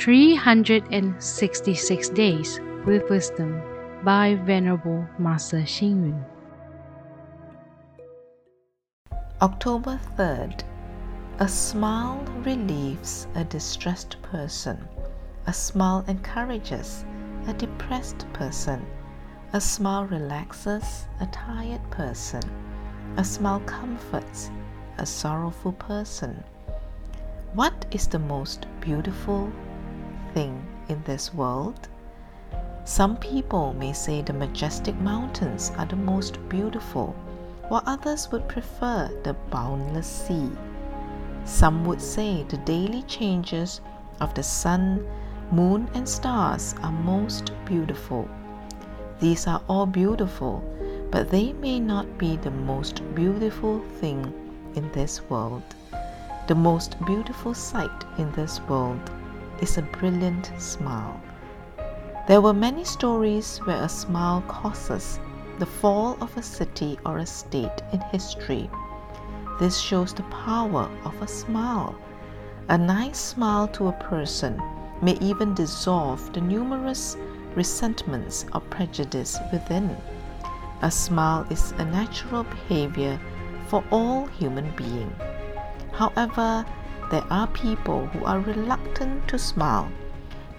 366 Days with Wisdom by Venerable Master Xing Yun. October 3rd. A smile relieves a distressed person. A smile encourages a depressed person. A smile relaxes a tired person. A smile comforts a sorrowful person. What is the most beautiful in this world? Some people may say the majestic mountains are the most beautiful, while others would prefer the boundless sea. Some would say the daily changes of the sun, moon, and stars are most beautiful. These are all beautiful, but they may not be the most beautiful thing in this world. The most beautiful sight in this world is a brilliant smile. There were many stories where a smile causes the fall of a city or a state in history. This shows the power of a smile. A nice smile to a person may even dissolve the numerous resentments or prejudice within. A smile is a natural behavior for all human beings. However, there are people who are reluctant to smile.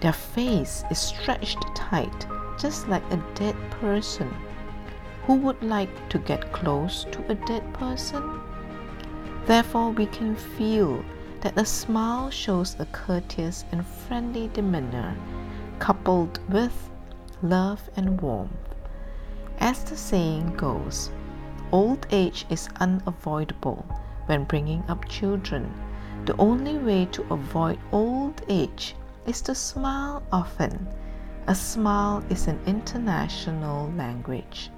Their face is stretched tight, just like a dead person. Who would like to get close to a dead person? Therefore, we can feel that a smile shows a courteous and friendly demeanor, coupled with love and warmth. As the saying goes, old age is unavoidable when bringing up children. The only way to avoid old age is to smile often. A smile is an international language.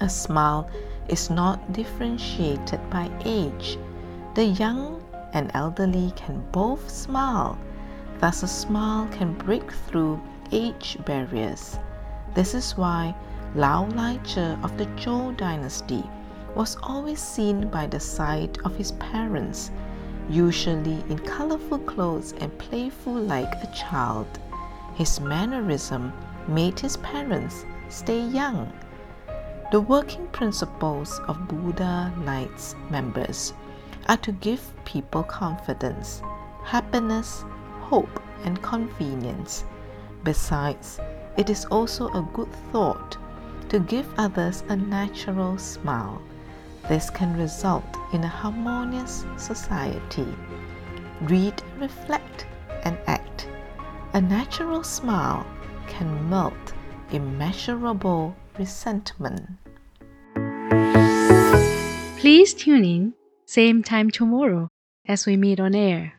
A smile is not differentiated by age. The young and elderly can both smile. Thus, a smile can break through age barriers. This is why Lao Lai Che of the Zhou dynasty was always seen by the side of his parents, usually in colorful clothes and playful like a child. His mannerism made his parents stay young. The working principles of Buddha's Light members are to give people confidence, happiness, hope, and convenience. Besides, it is also a good thought to give others a natural smile. This can result in a harmonious society. Read, reflect, and act. A natural smile can melt immeasurable resentment. Please tune in, same time tomorrow as we meet on air.